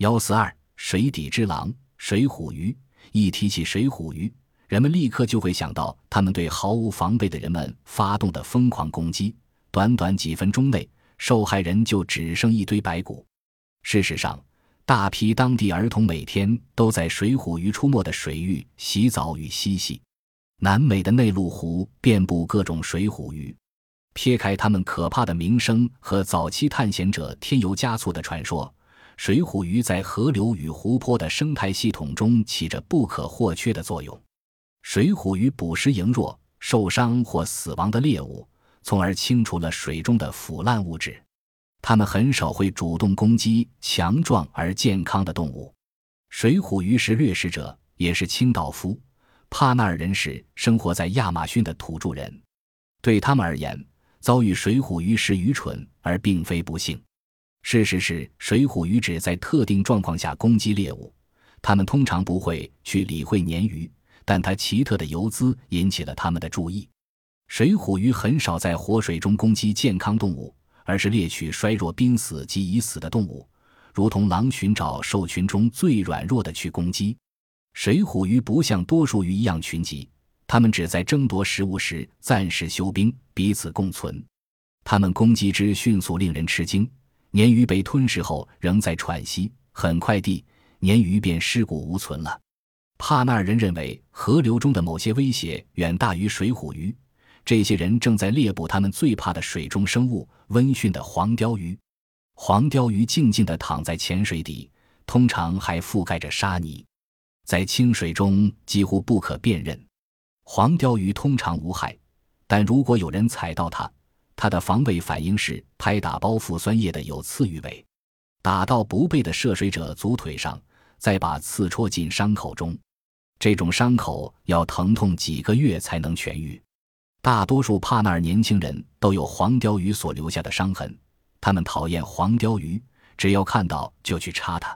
幺四二水底之狼水虎鱼，一提起水虎鱼，人们立刻就会想到他们对毫无防备的人们发动的疯狂攻击。短短几分钟内，受害人就只剩一堆白骨。事实上，大批当地儿童每天都在水虎鱼出没的水域洗澡与嬉戏。南美的内陆湖遍布各种水虎鱼。撇开它们可怕的名声和早期探险者添油加醋的传说，水虎鱼在河流与湖泊的生态系统中起着不可或缺的作用。水虎鱼捕食羸弱、受伤或死亡的猎物。从而清除了水中的腐烂物质。它们很少会主动攻击强壮而健康的动物。水虎鱼是掠食者，也是清道夫。帕纳尔人是生活在亚马逊的土著人，对他们而言，遭遇水虎鱼是愚蠢而并非不幸。事实是，水虎鱼只在特定状况下攻击猎物。它们通常不会去理会鲶鱼，但它奇特的游姿引起了它们的注意。水虎鱼很少在活水中攻击健康动物，而是猎取衰弱、濒死及已死的动物，如同狼寻找兽群中最软弱的去攻击。水虎鱼不像多数鱼一样群集，它们只在争夺食物时暂时休兵，彼此共存。它们攻击之迅速，令人吃惊。鲶鱼被吞噬后仍在喘息，很快地，鲶鱼便尸骨无存了。帕纳尔人认为，河流中的某些威胁远大于水虎鱼。这些人正在猎捕他们最怕的水中生物——温驯的黄鲷鱼。黄鲷鱼静静地躺在浅水底，通常还覆盖着沙泥，在清水中几乎不可辨认。黄鲷鱼通常无害，但如果有人踩到它，它的防卫反应是拍打包覆酸液的有刺鱼尾，打到不备的涉水者足腿上，再把刺戳进伤口中。这种伤口要疼痛几个月才能痊愈。大多数帕纳尔年轻人都有黄鲷鱼所留下的伤痕，他们讨厌黄鲷鱼，只要看到就去插它，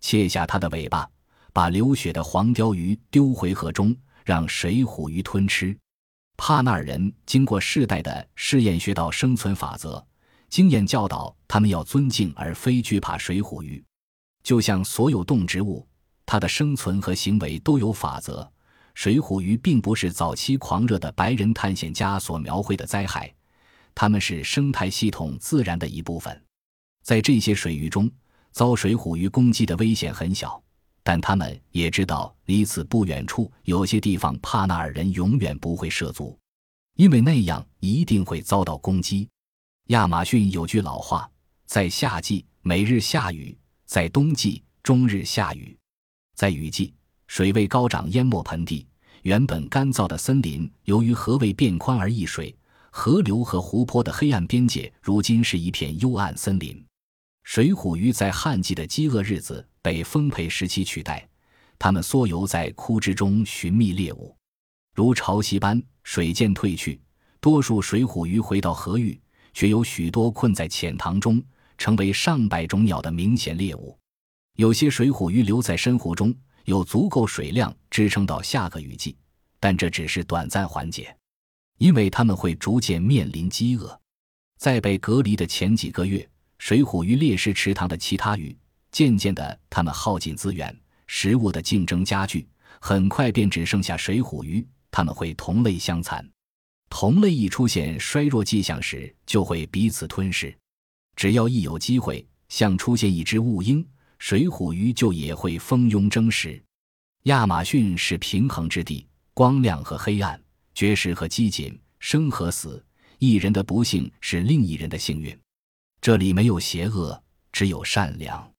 切下它的尾巴，把流血的黄鲷鱼丢回河中，让水虎鱼吞吃。帕纳尔人经过世代的试验学到生存法则，经验教导他们要尊敬而非惧怕水虎鱼，就像所有动植物，它的生存和行为都有法则。水虎鱼并不是早期狂热的白人探险家所描绘的灾害，它们是生态系统自然的一部分。在这些水域中，遭水虎鱼攻击的危险很小，但他们也知道离此不远处有些地方帕纳尔人永远不会涉足，因为那样一定会遭到攻击。亚马逊有句老话：在夏季每日下雨，在冬季终日下雨，在雨季。水位高涨，淹没盆地。原本干燥的森林，由于河位变宽而溢水。河流和湖泊的黑暗边界，如今是一片幽暗森林。水虎鱼在旱季的饥饿日子被丰沛时期取代，它们缩游在枯枝中寻觅猎物。如潮汐般，水渐退去，多数水虎鱼回到河域，却有许多困在浅塘中，成为上百种鸟的明显猎物。有些水虎鱼留在深湖中。有足够水量支撑到下个雨季，但这只是短暂缓解，因为他们会逐渐面临饥饿。在被隔离的前几个月，水虎鱼猎食池塘的其他鱼，渐渐的，它们耗尽资源，食物的竞争加剧，很快便只剩下水虎鱼。它们会同类相残，同类一出现衰弱迹象时，就会彼此吞噬。只要一有机会，像出现一只雾鹰。水虎鱼就也会蜂拥争食。亚马逊是平衡之地，光亮和黑暗，绝食和饥馑，生和死。一人的不幸是另一人的幸运。这里没有邪恶，只有善良。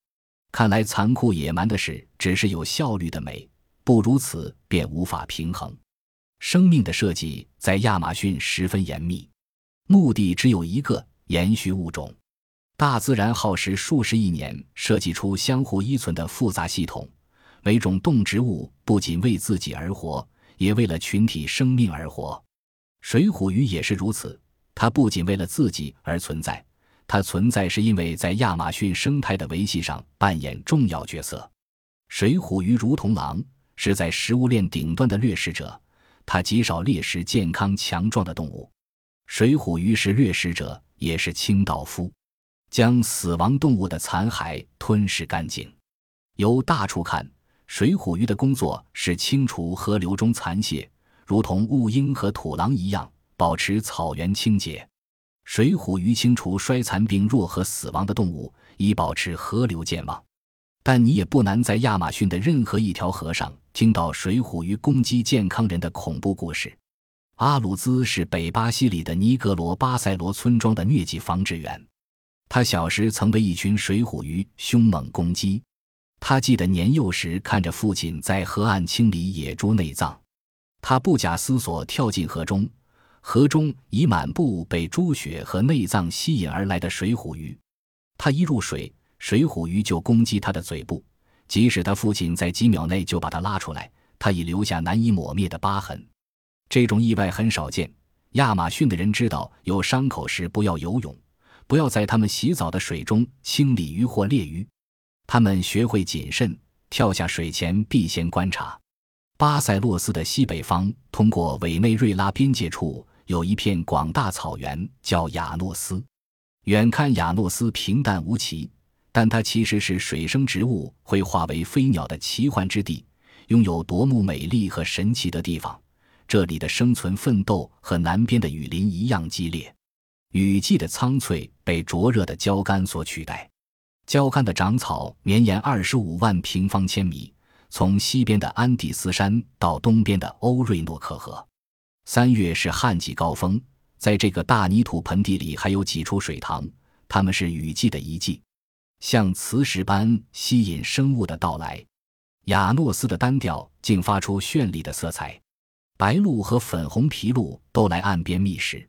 看来残酷野蛮的事只是有效率的美，不如此便无法平衡。生命的设计在亚马逊十分严密，目的只有一个：延续物种。大自然耗时数十亿年设计出相互依存的复杂系统，每种动植物不仅为自己而活，也为了群体生命而活。水虎鱼也是如此，它不仅为了自己而存在，它存在是因为在亚马逊生态的维系上扮演重要角色。水虎鱼如同狼，是在食物链顶端的掠食者，它极少猎食健康强壮的动物。水虎鱼是掠食者，也是清道夫。将死亡动物的残骸吞噬干净。由大处看，水虎鱼的工作是清除河流中残屑，如同雾鹰和土狼一样，保持草原清洁。水虎鱼清除衰残病弱和死亡的动物，以保持河流健忘。但你也不难在亚马逊的任何一条河上听到水虎鱼攻击健康人的恐怖故事。阿鲁兹是北巴西里的尼格罗巴塞罗村庄的疟疾防治员，他小时曾被一群水虎鱼凶猛攻击。他记得年幼时看着父亲在河岸清理野猪内脏，他不假思索跳进河中，河中已满布被猪血和内脏吸引而来的水虎鱼。他一入水，水虎鱼就攻击他的嘴部，即使他父亲在几秒内就把他拉出来，他已留下难以抹灭的疤痕。这种意外很少见。亚马逊的人知道，有伤口时不要游泳，不要在他们洗澡的水中清理鱼或猎鱼。他们学会谨慎，跳下水前必先观察。巴塞洛斯的西北方，通过委内瑞拉边界处，有一片广大草原，叫雅诺斯。远看雅诺斯平淡无奇，但它其实是水生植物会化为飞鸟的奇幻之地，拥有夺目美丽和神奇的地方。这里的生存奋斗和南边的雨林一样激烈，雨季的苍翠被灼热的焦干所取代。焦干的长草绵延二十五万平方千米，从西边的安第斯山到东边的欧瑞诺克河。三月是旱季高峰，在这个大泥土盆地里还有几处水塘，它们是雨季的遗迹，像磁石般吸引生物的到来。亚诺斯的单调竟发出绚丽的色彩。白鹭和粉红皮鹭都来岸边觅食。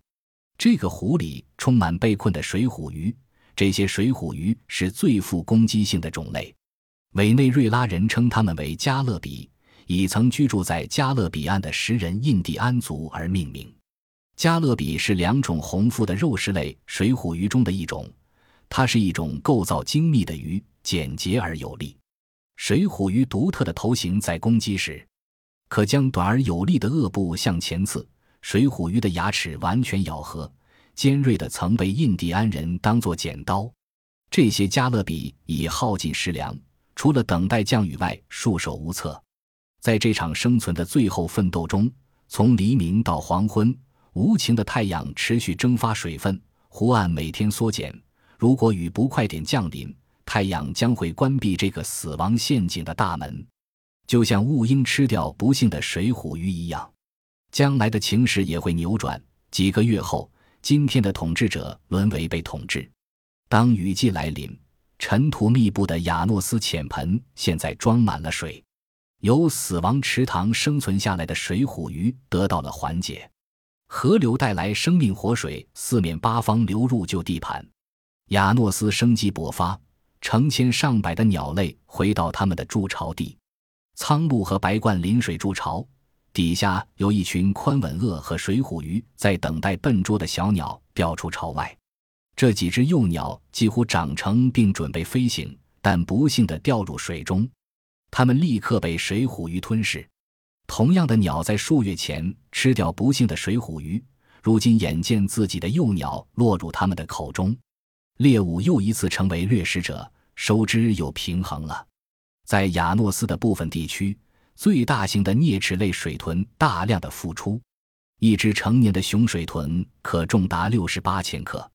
这个湖里充满被困的水虎鱼，这些水虎鱼是最富攻击性的种类。委内瑞拉人称它们为加勒比，以曾居住在加勒比岸的食人印第安族而命名。加勒比是两种红腹的肉食类水虎鱼中的一种，它是一种构造精密的鱼，简洁而有力。水虎鱼独特的头型在攻击时。可将短而有力的颚部向前刺，水虎鱼的牙齿完全咬合，尖锐的曾被印第安人当作剪刀。这些加勒比已耗尽食粮，除了等待降雨外，束手无策。在这场生存的最后奋斗中，从黎明到黄昏，无情的太阳持续蒸发水分，湖岸每天缩减。如果雨不快点降临，太阳将会关闭这个死亡陷阱的大门。就像雾鹰吃掉不幸的水虎鱼一样，将来的情势也会扭转。几个月后，今天的统治者沦为被统治。当雨季来临，尘土密布的亚诺斯浅盆现在装满了水，由死亡池塘生存下来的水虎鱼得到了缓解。河流带来生命活水，四面八方流入旧地盘，亚诺斯生机勃发，成千上百的鸟类回到他们的筑巢地。苍鹭和白鹳临水筑巢，底下有一群宽吻鳄和水虎鱼在等待笨拙的小鸟掉出巢外。这几只幼鸟几乎长成并准备飞行，但不幸地掉入水中，它们立刻被水虎鱼吞噬。同样的鸟在数月前吃掉不幸的水虎鱼，如今眼见自己的幼鸟落入它们的口中，猎物又一次成为掠食者，收支又平衡了。在亚诺斯的部分地区，最大型的啮齿类水豚大量的复出，一只成年的雄水豚可重达六十八千克。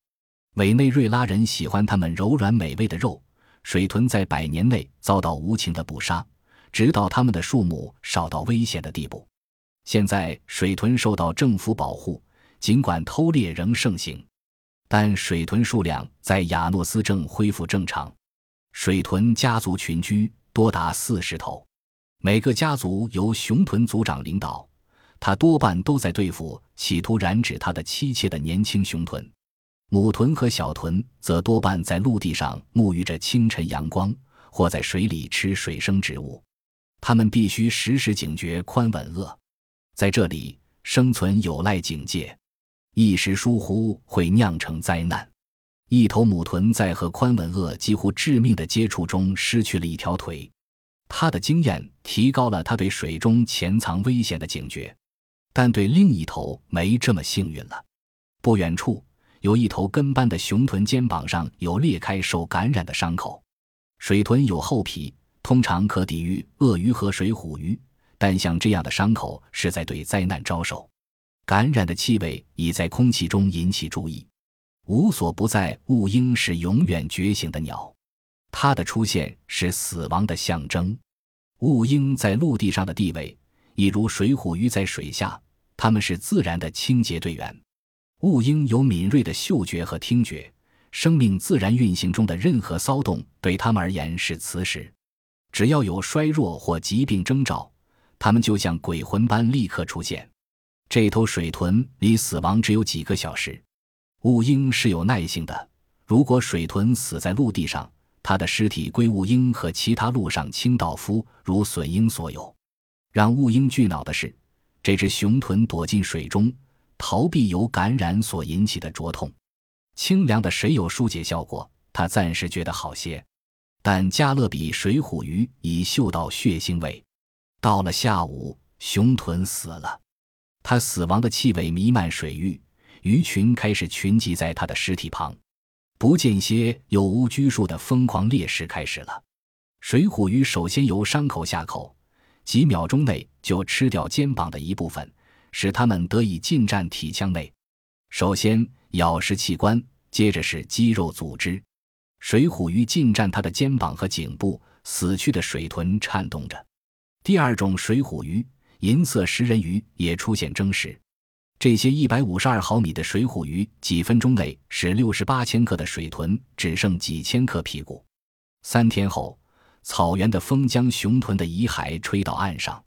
委内瑞拉人喜欢它们柔软美味的肉。水豚在百年内遭到无情的捕杀，直到它们的数目少到危险的地步。现在水豚受到政府保护，尽管偷猎仍盛行，但水豚数量在亚诺斯正恢复正常。水豚家族群居。多达四十头，每个家族由雄豚族长领导，他多半都在对付企图染指他的妻妾的年轻雄豚。母豚和小豚则多半在陆地上沐浴着清晨阳光，或在水里吃水生植物。它们必须时时警觉宽吻鳄，在这里生存有赖警戒，一时疏忽会酿成灾难。一头母豚在和宽吻鳄几乎致命的接触中失去了一条腿，它的经验提高了它对水中潜藏危险的警觉，但对另一头没这么幸运了。不远处有一头跟班的雄豚肩膀上有裂开受感染的伤口。水豚有厚皮，通常可抵御鳄鱼和水虎鱼，但像这样的伤口是在对灾难招手。感染的气味已在空气中引起注意。无所不在，雾鹰是永远觉醒的鸟，它的出现是死亡的象征。雾鹰在陆地上的地位，一如水虎鱼在水下，它们是自然的清洁队员。雾鹰有敏锐的嗅觉和听觉，生命自然运行中的任何骚动对它们而言是磁石。只要有衰弱或疾病征兆，它们就像鬼魂般立刻出现。这头水豚离死亡只有几个小时。雾鹰是有耐性的。如果水豚死在陆地上，它的尸体归雾鹰和其他陆上清道夫如隼鹰所有。让雾鹰惧恼的是，这只雄豚躲进水中，逃避由感染所引起的灼痛。清凉的水有疏解效果，他暂时觉得好些。但加勒比水虎鱼已嗅到血腥味。到了下午，雄豚死了，它死亡的气味弥漫水域。鱼群开始群集在他的尸体旁，不间歇有无拘束的疯狂猎食开始了。水虎鱼首先由伤口下口，几秒钟内就吃掉肩膀的一部分，使它们得以进占体腔内。首先咬食器官，接着是肌肉组织。水虎鱼进占它的肩膀和颈部，死去的水豚颤动着。第二种水虎鱼——银色食人鱼也出现争食。这些一百五十二毫米的水虎鱼，几分钟内使六十八千克的水豚只剩几千克屁股。三天后，草原的风将雄豚的遗骸吹到岸上。